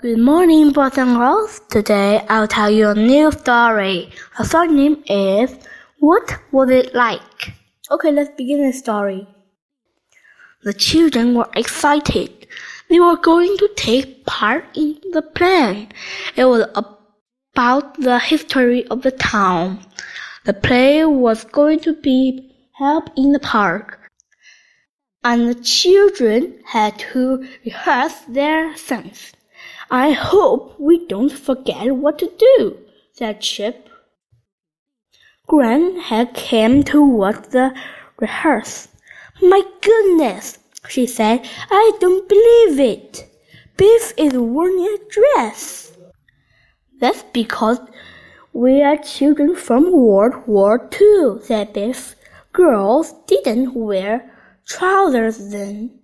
Good morning, boys and girls. Today I'll tell you a new story. The story name is What Was It Like? Okay, let's begin the story. The children were excited. They were going to take part in the plan. It was about the history of the town. The play was going to be held in the park and the children had to rehearse their scenes. I hope we don't forget what to do, said Chip. Gran had come to watch the rehearse. My goodness, she said, I don't believe it. Biff is wearing a dress. That's because we are children from World War II, said Biff. Girls didn't wear trousers then.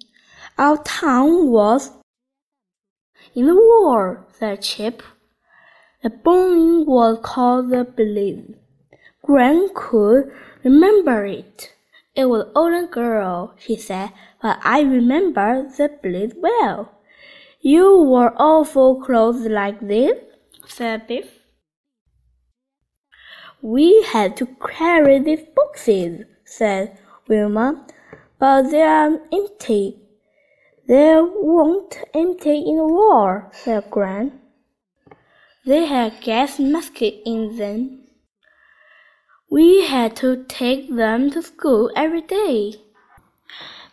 Our town was in the war, said Chip. The bombing was called the Blitz. Gran could remember it. It was older girl, she said, but I remember the Blitz well. You wore awful clothes like this, said Biff. We had to carry these boxes, said Wilma but they are empty. They won't empty in the war, said Gran. They had gas masks in them. We had to take them to school every day.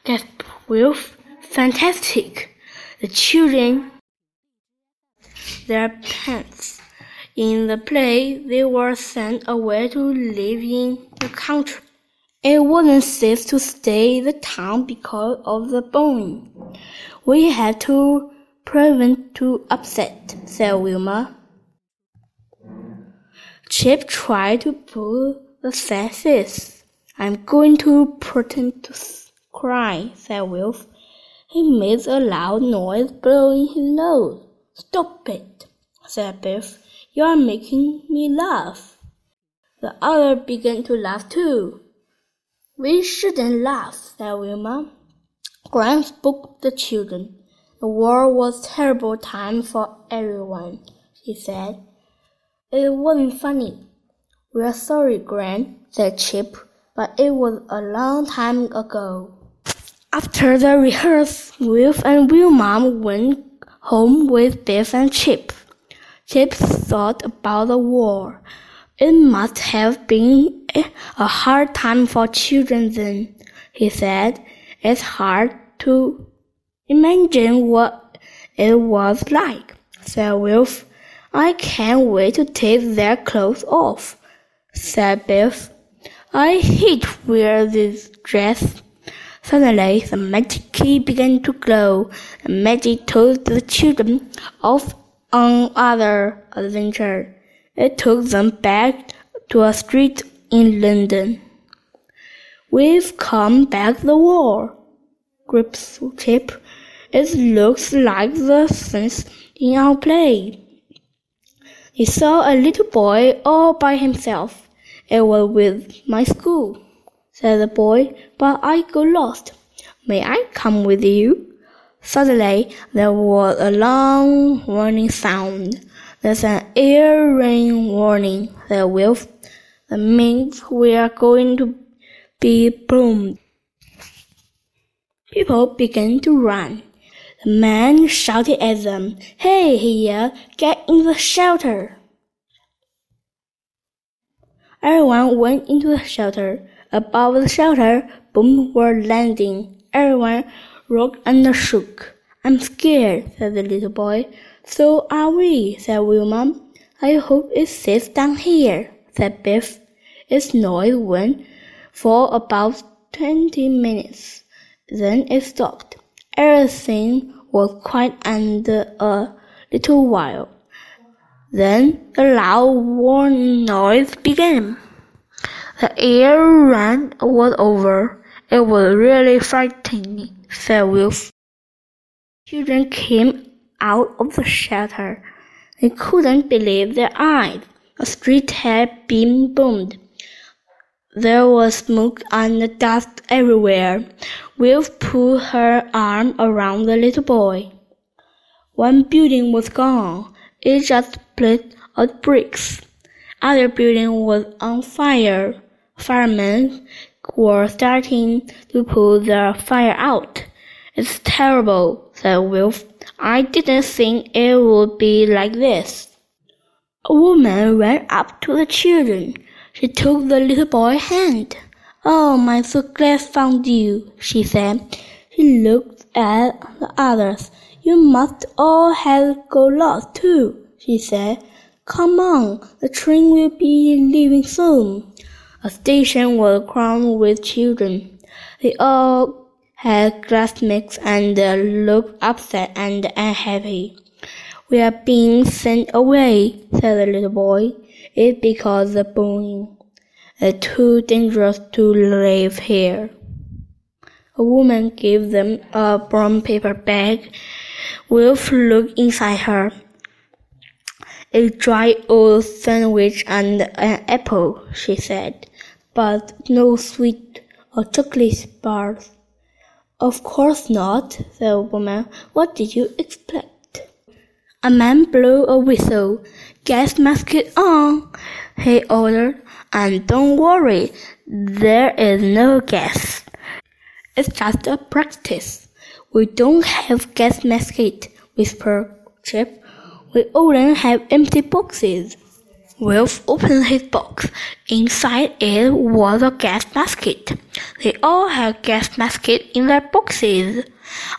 That's Wilf fantastic. The children their pants. In the play, they were sent away to live in the country. It wasn't safe to stay in the town because of the bombing. We had to prevent to upset, said Wilma. Chip tried to pull the faces. I'm going to pretend to cry, said Wilf. He made a loud noise blowing his nose. Stop it, said Biff. You're making me laugh. The other began to laugh too. We shouldn't laugh, said Wilma. Gran spoke the children. The war was a terrible time for everyone, she said. It wasn't funny. We're sorry, Gran, said Chip, but it was a long time ago. After the rehearsal, Wilf and Wilma went home with Biff and Chip. Chip thought about the war. It must have been a hard time for children then, he said. It's hard to imagine what it was like, said Wilf. I can't wait to take their clothes off, said Biff. I hate wear this dress. Suddenly, the magic key began to glow, and magic told the children of another adventure. It took them back to a street in London. We've come back the war, grips Chip. It looks like the scenes in our play. He saw a little boy all by himself. It was with my school, said the boy, but I got lost. May I come with you? Suddenly, there was a long warning sound. That's an air raid warning, said Wilf. That means we are going to be boomed. People began to run. The man shouted at them. Hey, he yelled, get in the shelter. Everyone went into the shelter. Above the shelter, bombs were landing. Everyone rocked and shook. I'm scared, said the little boy. So are we, said Wilma. I hope it's safe down here, said Biff. It snowed went for about twenty minutes. Then it stopped. Everything was quiet and a little while. Then a loud warning noise began. The air raid was over. It was really frightening, said Wilf. Children came out of the shelter. They couldn't believe their eyes. A street had been bombed. There was smoke and dust everywhere. Wilf put her arm around the little boy. One building was gone. It just split out bricks. Other building was on fire. Firemen were starting to put the fire out. It's terrible, said Wilf. I didn't think it would be like this. A woman ran up to the children. She took the little boy's hand. Oh, I'm so glad I found you, she said. She looked at the others. You must all have got lost too, she said. Come on, the train will be leaving soon. A station was crowded with children. They all glass mix and looked upset and unhappy. We are being sent away, said the little boy. It's because the booming. It's too dangerous to live here. A woman gave them a brown paper bag. Wilf looked inside her a dry old sandwich and an apple, she said, but no sweet or chocolate bars. Of course not, said the woman. What did you expect? A man blew a whistle. Gas mask it on, he ordered. And don't worry, there is no gas. It's just a practice. We don't have gas mask, whispered Chip. We only have empty boxes. Wilf opened his box. Inside it was a gas basket. They all had gas baskets in their boxes.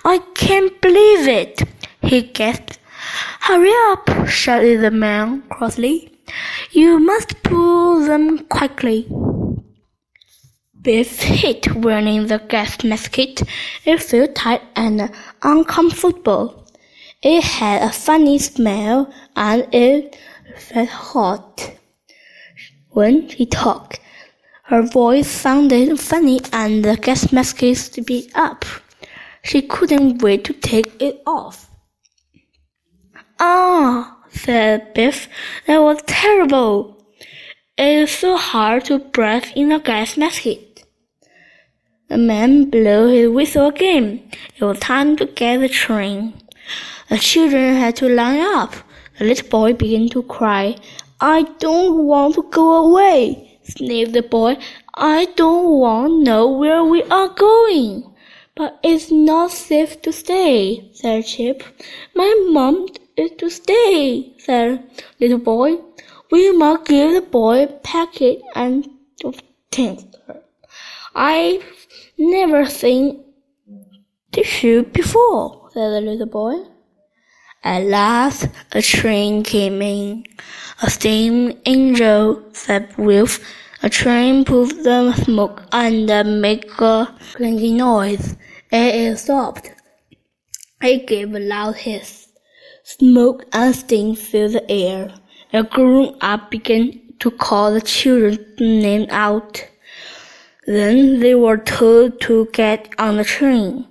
I can't believe it, he gasped. Hurry up, shouted the man crossly. You must pull them quickly. Biff hit wearing the gas mask. It felt tight and uncomfortable. It had a funny smell and it felt hot. When she talked, her voice sounded funny and the gas mask speed up. She couldn't wait to take it off. Ah, said Biff, that was terrible. It's so hard to breathe in a gas mask. The man blew his whistle again. It was time to get the train. The children had to line up. The little boy began to cry. I don't want to go away, sniffed the boy. I don't want to know where we are going. But it's not safe to stay, said Chip. My mom is to stay, said little boy. We must give the boy a packet and things. I've never seen tissue before, said the little boy. At last, a train came in. A steam engine said with a train puffed the smoke and made a clanking noise. It stopped. It gave a loud hiss. Smoke and steam filled the air. A grown-up began to call the children's name out. Then they were told to get on the train.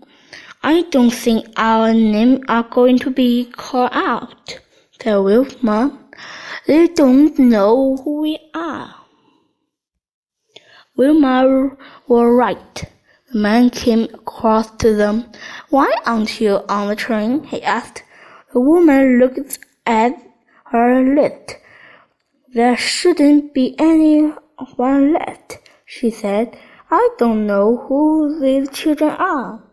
I don't think our names are going to be called out, said Wilf, Mom. They don't know who we are. Wilma was right. The man came across to them. Why aren't you on the train? he asked. The woman looked at her list. There shouldn't be anyone left, she said. I don't know who these children are.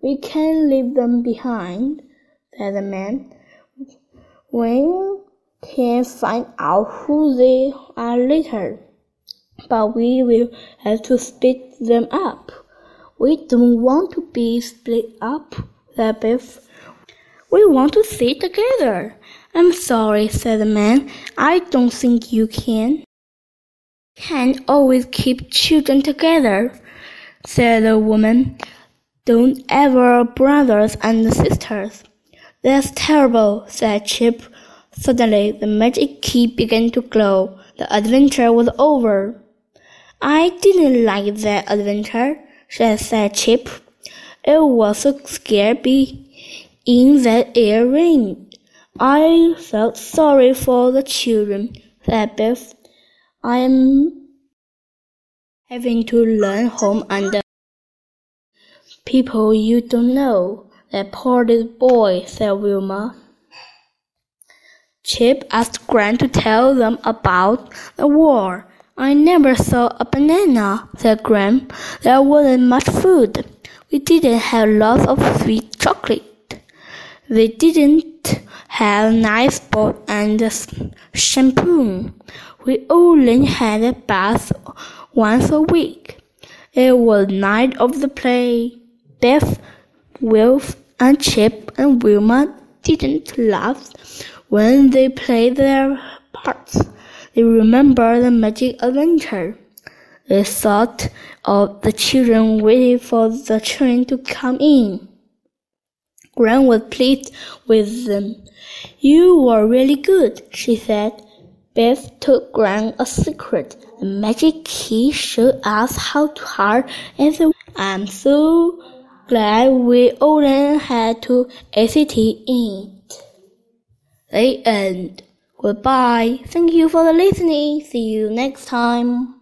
We can't leave them behind, said the man. We can find out who they are later, but we will have to split them up. We don't want to be split up, said Biff. We want to stay together. I'm sorry, said the man. I don't think you can. Can't always keep children together, said the woman. Don't ever brothers and sisters. That's terrible, said Chip. Suddenly, the magic key began to glow. The adventure was over. I didn't like that adventure, said Chip. It was so scary in that air raid. I felt sorry for the children, said Biff. I am having to learn home and people you don't know. That poor little boy, said Wilma. Chip asked Gran to tell them about the war. I never saw a banana, said Gran. There wasn't much food. We didn't have lots of sweet chocolate. We didn't have nice boat and shampoo. We only had a bath once a week. It was night of the play. Biff, Wilf, and Chip and Wilma didn't laugh when they played their parts. They remembered the magic adventure. They thought of the children waiting for the train to come in. Gran was pleased with them. You were really good, she said. Biff told Gran a secret. The magic key showed us how to hard as a I'm so glad we only had to in it. The end. Goodbye. Thank you for listening. See you next time.